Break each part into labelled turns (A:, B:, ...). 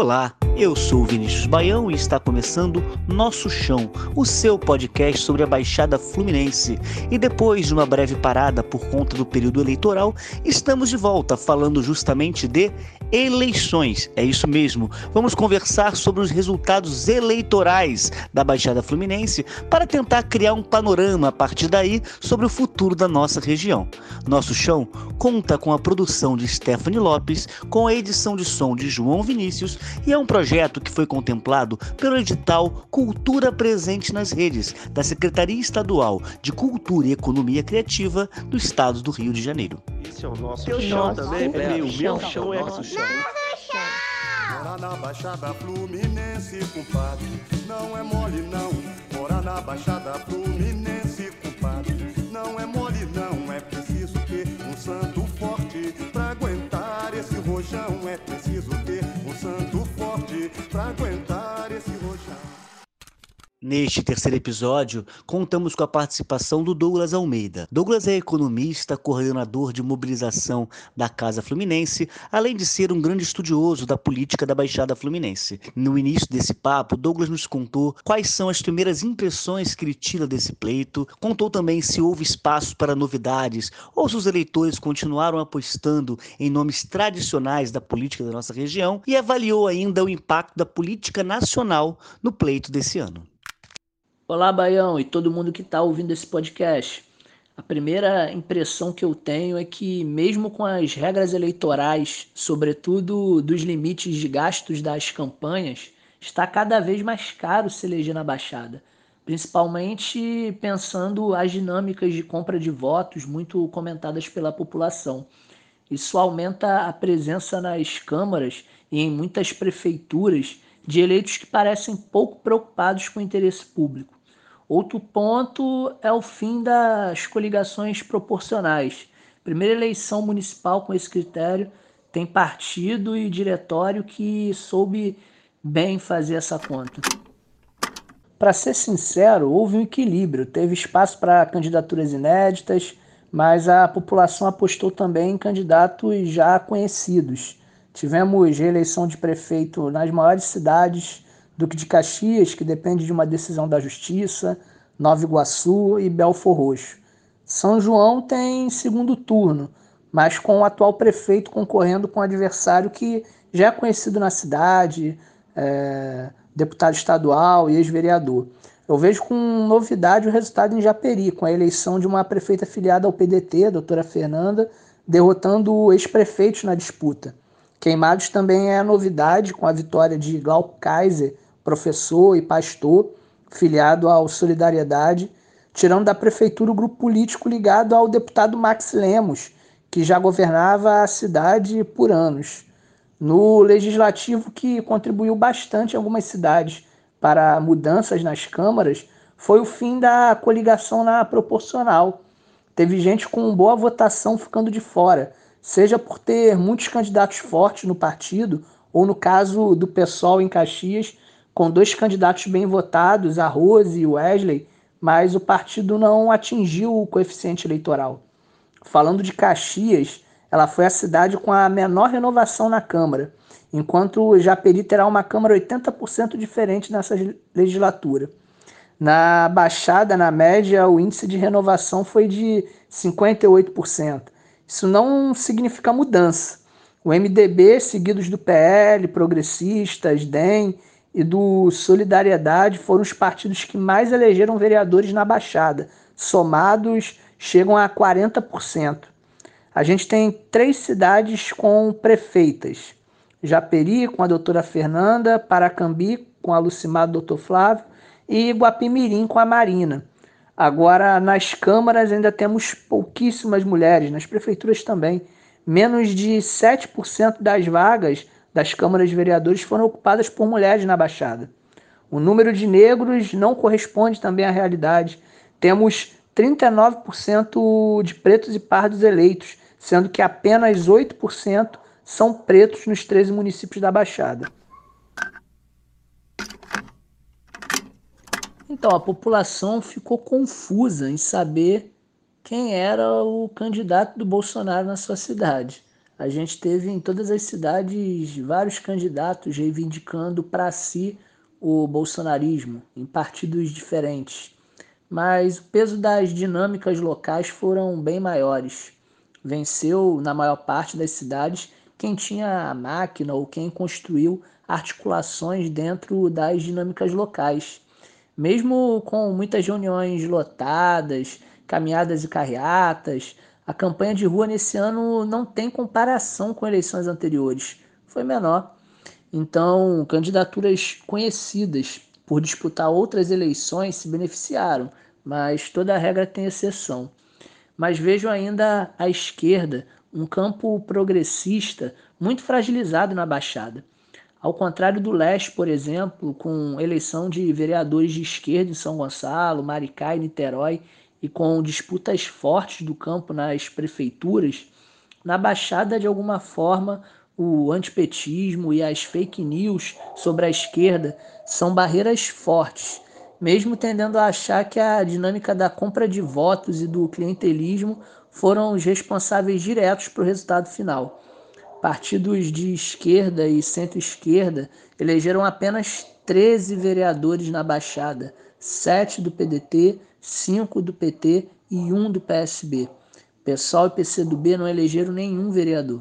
A: Olá, eu sou Vinícius Baião e está começando Nosso Chão, o seu podcast sobre a Baixada Fluminense. E depois de uma breve parada por conta do período eleitoral, estamos de volta falando justamente de eleições. É isso mesmo. Vamos conversar sobre os resultados eleitorais da Baixada Fluminense para tentar criar um panorama a partir daí sobre o futuro da nossa região. Nosso Chão conta com a produção de Stephanie Lopes, com a edição de som de João Vinícius e é um projeto que foi contemplado pelo edital Cultura Presente nas Redes da Secretaria Estadual de Cultura e Economia Criativa do Estado do Rio de Janeiro.
B: Esse é o nosso Teu chão também, meu, meu chão é nosso chão.
C: Mora na Baixada Fluminense, compadre, não é mole não. Mora na Baixada Fluminense,
A: Neste terceiro episódio, contamos com a participação do Douglas Almeida. Douglas é economista, coordenador de mobilização da Casa Fluminense, além de ser um grande estudioso da política da Baixada Fluminense. No início desse papo, Douglas nos contou quais são as primeiras impressões que ele tira desse pleito, contou também se houve espaço para novidades ou se os eleitores continuaram apostando em nomes tradicionais da política da nossa região e avaliou ainda o impacto da política nacional no pleito desse ano.
D: Olá, Baião e todo mundo que está ouvindo esse podcast. A primeira impressão que eu tenho é que, mesmo com as regras eleitorais, sobretudo dos limites de gastos das campanhas, está cada vez mais caro se eleger na Baixada, principalmente pensando as dinâmicas de compra de votos muito comentadas pela população. Isso aumenta a presença nas câmaras e em muitas prefeituras de eleitos que parecem pouco preocupados com o interesse público. Outro ponto é o fim das coligações proporcionais. Primeira eleição municipal com esse critério tem partido e diretório que soube bem fazer essa conta. Para ser sincero, houve um equilíbrio, teve espaço para candidaturas inéditas, mas a população apostou também em candidatos já conhecidos. Tivemos reeleição de prefeito nas maiores cidades Duque de Caxias, que depende de uma decisão da Justiça, Nova Iguaçu e Belfor Roxo. São João tem segundo turno, mas com o atual prefeito concorrendo com um adversário que já é conhecido na cidade, é, deputado estadual e ex-vereador. Eu vejo com novidade o resultado em Japeri, com a eleição de uma prefeita filiada ao PDT, a doutora Fernanda, derrotando ex-prefeitos na disputa. Queimados também é novidade, com a vitória de Glauco Kaiser, professor e pastor, filiado ao Solidariedade, tirando da prefeitura o grupo político ligado ao deputado Max Lemos, que já governava a cidade por anos. No legislativo, que contribuiu bastante em algumas cidades para mudanças nas câmaras, foi o fim da coligação na proporcional. Teve gente com boa votação ficando de fora, seja por ter muitos candidatos fortes no partido, ou no caso do PSOL em Caxias, com dois candidatos bem votados, a Rose e o Wesley, mas o partido não atingiu o coeficiente eleitoral. Falando de Caxias, ela foi a cidade com a menor renovação na Câmara, enquanto Japeri terá uma Câmara 80% diferente nessa legislatura. Na Baixada, na média, o índice de renovação foi de 58%. Isso não significa mudança. O MDB, seguidos do PL, Progressistas, DEM e do Solidariedade foram os partidos que mais elegeram vereadores na Baixada. Somados, chegam a 40%. A gente tem três cidades com prefeitas: Japeri, com a doutora Fernanda, Paracambi, com a Lucimar, doutor Flávio, e Guapimirim, com a Marina. Agora, nas câmaras ainda temos pouquíssimas mulheres, nas prefeituras também. Menos de 7% das vagas das câmaras de vereadores foram ocupadas por mulheres na Baixada. O número de negros não corresponde também à realidade. Temos 39% de pretos e pardos eleitos, sendo que apenas 8% são pretos nos 13 municípios da Baixada. Então, a população ficou confusa em saber quem era o candidato do Bolsonaro na sua cidade. A gente teve em todas as cidades vários candidatos reivindicando para si o bolsonarismo em partidos diferentes. Mas o peso das dinâmicas locais foram bem maiores. Venceu, na maior parte das cidades, quem tinha a máquina ou quem construiu articulações dentro das dinâmicas locais. Mesmo com muitas reuniões lotadas, caminhadas e carreatas, a campanha de rua nesse ano não tem comparação com eleições anteriores, foi menor. Então, candidaturas conhecidas por disputar outras eleições se beneficiaram, mas toda regra tem exceção. Mas vejo ainda à esquerda um campo progressista muito fragilizado na Baixada. Ao contrário do leste, por exemplo, com eleição de vereadores de esquerda em São Gonçalo, Maricá e Niterói, e com disputas fortes do campo nas prefeituras, na Baixada, de alguma forma, o antipetismo e as fake news sobre a esquerda são barreiras fortes, mesmo tendendo a achar que a dinâmica da compra de votos e do clientelismo foram os responsáveis diretos para o resultado final. Partidos de esquerda e centro-esquerda elegeram apenas 13 vereadores na Baixada, 7 do PDT, 5 do PT e 1 do PSB. PSOL e PCdoB não elegeram nenhum vereador.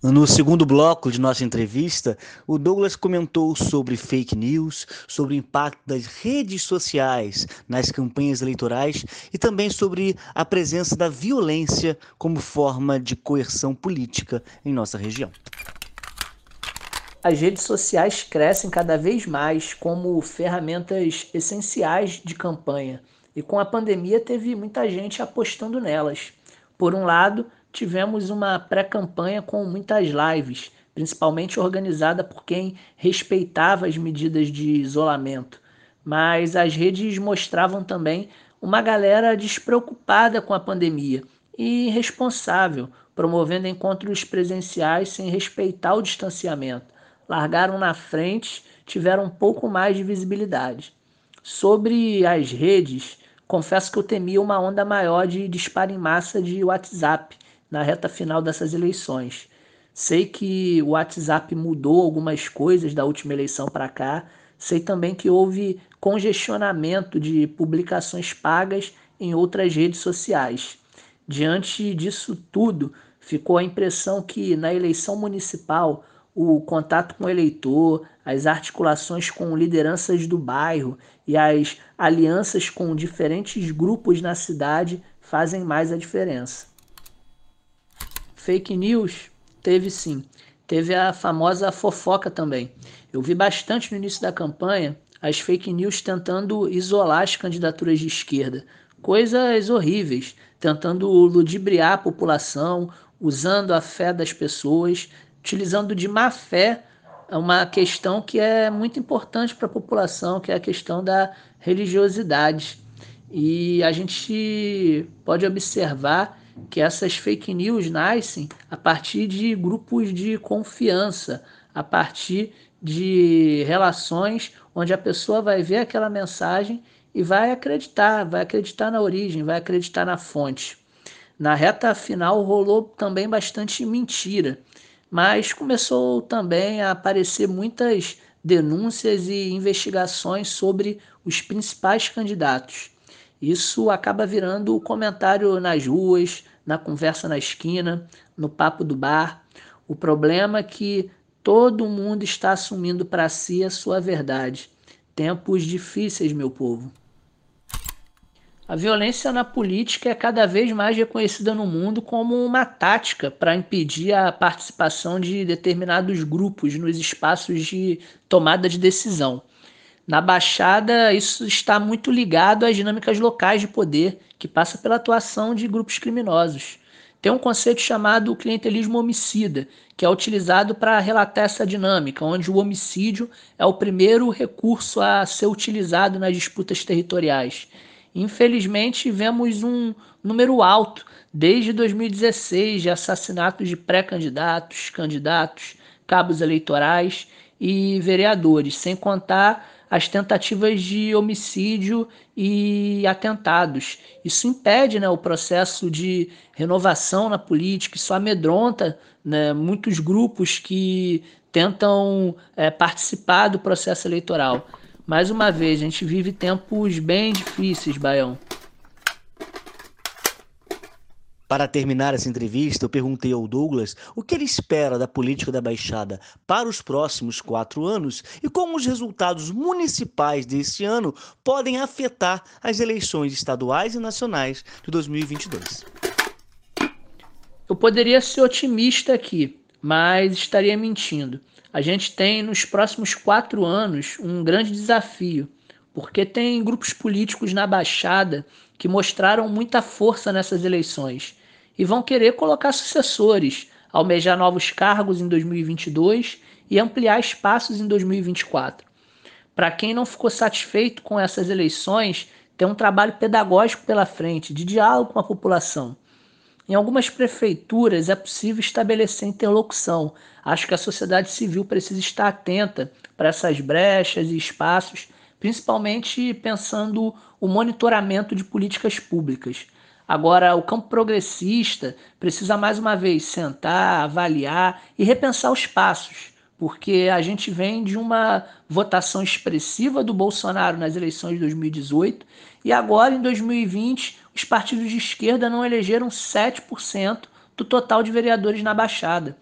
A: No segundo bloco de nossa entrevista, o Douglas comentou sobre fake news, sobre o impacto das redes sociais nas campanhas eleitorais e também sobre a presença da violência como forma de coerção política em nossa região.
D: As redes sociais crescem cada vez mais como ferramentas essenciais de campanha e com a pandemia teve muita gente apostando nelas. Por um lado, tivemos uma pré-campanha com muitas lives, principalmente organizada por quem respeitava as medidas de isolamento. Mas as redes mostravam também uma galera despreocupada com a pandemia e irresponsável, promovendo encontros presenciais sem respeitar o distanciamento. Largaram na frente, tiveram um pouco mais de visibilidade. Sobre as redes, confesso que eu temia uma onda maior de disparo em massa de WhatsApp na reta final dessas eleições. Sei que o WhatsApp mudou algumas coisas da última eleição para cá. Sei também que houve congestionamento de publicações pagas em outras redes sociais. Diante disso tudo, ficou a impressão que na eleição municipal o contato com o eleitor, as articulações com lideranças do bairro e as alianças com diferentes grupos na cidade fazem mais a diferença. Fake news teve sim. Teve a famosa fofoca também. Eu vi bastante no início da campanha as fake news tentando isolar as candidaturas de esquerda. Coisas horríveis, tentando ludibriar a população, usando a fé das pessoas, utilizando de má fé uma questão que é muito importante para a população, que é a questão da religiosidade. E a gente pode observar que essas fake news nascem a partir de grupos de confiança, a partir de relações onde a pessoa vai ver aquela mensagem e vai acreditar, vai acreditar na origem, vai acreditar na fonte. Na reta final rolou também bastante mentira, mas começou também a aparecer muitas denúncias e investigações sobre os principais candidatos. Isso acaba virando o comentário nas ruas, na conversa na esquina, no papo do bar. O problema é que todo mundo está assumindo para si a sua verdade. Tempos difíceis, meu povo. A violência na política é cada vez mais reconhecida no mundo como uma tática para impedir a participação de determinados grupos nos espaços de tomada de decisão. Na Baixada, isso está muito ligado às dinâmicas locais de poder, que passa pela atuação de grupos criminosos. Tem um conceito chamado clientelismo homicida, que é utilizado para relatar essa dinâmica, onde o homicídio é o primeiro recurso a ser utilizado nas disputas territoriais. Infelizmente, vemos um número alto desde 2016 de assassinatos de pré-candidatos, candidatos, cabos eleitorais e vereadores, sem contar as tentativas de homicídio e atentados. Isso impede né, o processo de renovação na política, isso amedronta né, muitos grupos que tentam é, participar do processo eleitoral. Mais uma vez, a gente vive tempos bem difíceis, Baião.
A: Para terminar essa entrevista, eu perguntei ao Douglas o que ele espera da política da Baixada para os próximos quatro anos e como os resultados municipais deste ano podem afetar as eleições estaduais e nacionais de 2022.
D: Eu poderia ser otimista aqui, mas estaria mentindo. A gente tem nos próximos quatro anos um grande desafio, porque tem grupos políticos na Baixada que mostraram muita força nessas eleições e vão querer colocar sucessores, almejar novos cargos em 2022 e ampliar espaços em 2024. Para quem não ficou satisfeito com essas eleições, tem um trabalho pedagógico pela frente, de diálogo com a população. Em algumas prefeituras é possível estabelecer interlocução. Acho que a sociedade civil precisa estar atenta para essas brechas e espaços, principalmente pensando o monitoramento de políticas públicas. Agora, o campo progressista precisa mais uma vez sentar, avaliar e repensar os passos, porque a gente vem de uma votação expressiva do Bolsonaro nas eleições de 2018 e agora, em 2020, os partidos de esquerda não elegeram 7% do total de vereadores na Baixada.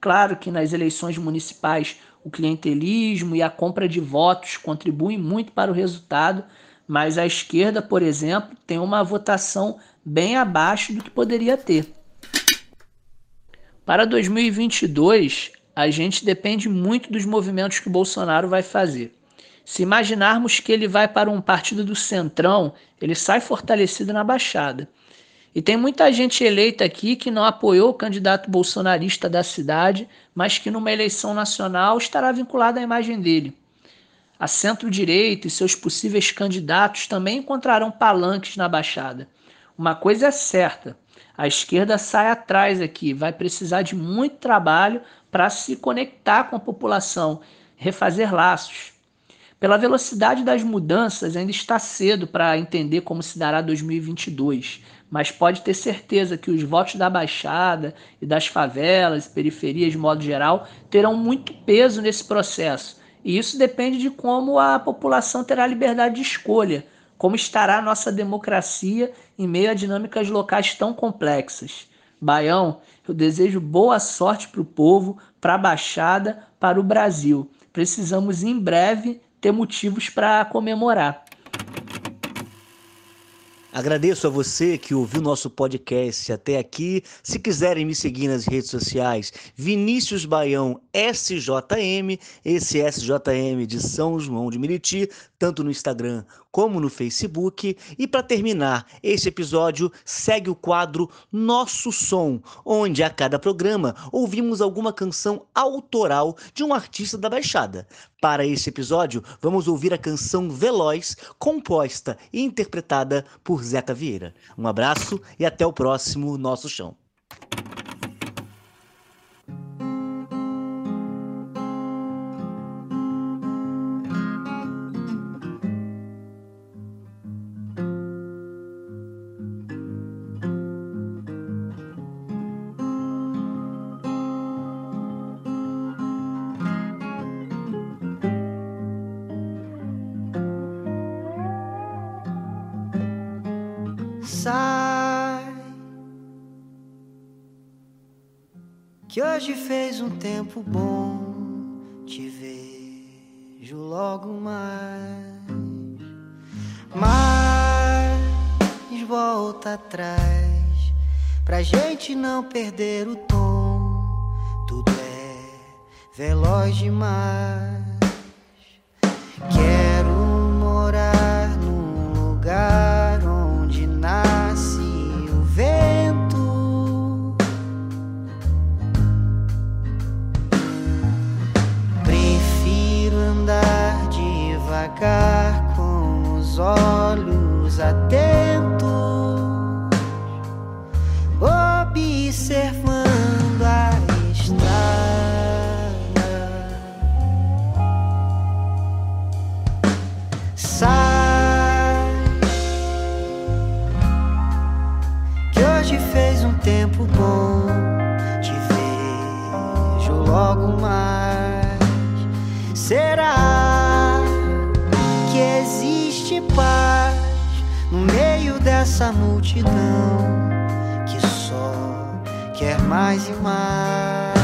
D: Claro que nas eleições municipais o clientelismo e a compra de votos contribuem muito para o resultado, mas a esquerda, por exemplo, tem uma votação bem abaixo do que poderia ter. Para 2022, a gente depende muito dos movimentos que o Bolsonaro vai fazer. Se imaginarmos que ele vai para um partido do Centrão, ele sai fortalecido na Baixada. E tem muita gente eleita aqui que não apoiou o candidato bolsonarista da cidade, mas que numa eleição nacional estará vinculado à imagem dele. A centro-direita e seus possíveis candidatos também encontrarão palanques na Baixada. Uma coisa é certa: a esquerda sai atrás aqui, vai precisar de muito trabalho para se conectar com a população, refazer laços. Pela velocidade das mudanças, ainda está cedo para entender como se dará 2022, mas pode ter certeza que os votos da Baixada e das favelas periferias, de modo geral, terão muito peso nesse processo e isso depende de como a população terá liberdade de escolha, como estará a nossa democracia em meio a dinâmicas locais tão complexas. Baião, eu desejo boa sorte para o povo, para a Baixada, para o Brasil. Precisamos em breve ter motivos para comemorar.
A: Agradeço a você que ouviu nosso podcast até aqui. Se quiserem me seguir nas redes sociais, Vinícius Baião SJM, esse SJM de São João de Meriti, tanto no Instagram como no Facebook. E para terminar esse episódio, segue o quadro Nosso Som, onde a cada programa ouvimos alguma canção autoral de um artista da Baixada. Para esse episódio, vamos ouvir a canção Veloz, composta e interpretada por Zeca Vieira. Um abraço e até o próximo Nosso Chão.
E: Tempo bom, te vejo logo mais. Mas volta atrás, pra gente não perder o tom. Tudo é veloz demais. Quero morar num lugar olhos atentos, dessa multidão que só quer mais e mais?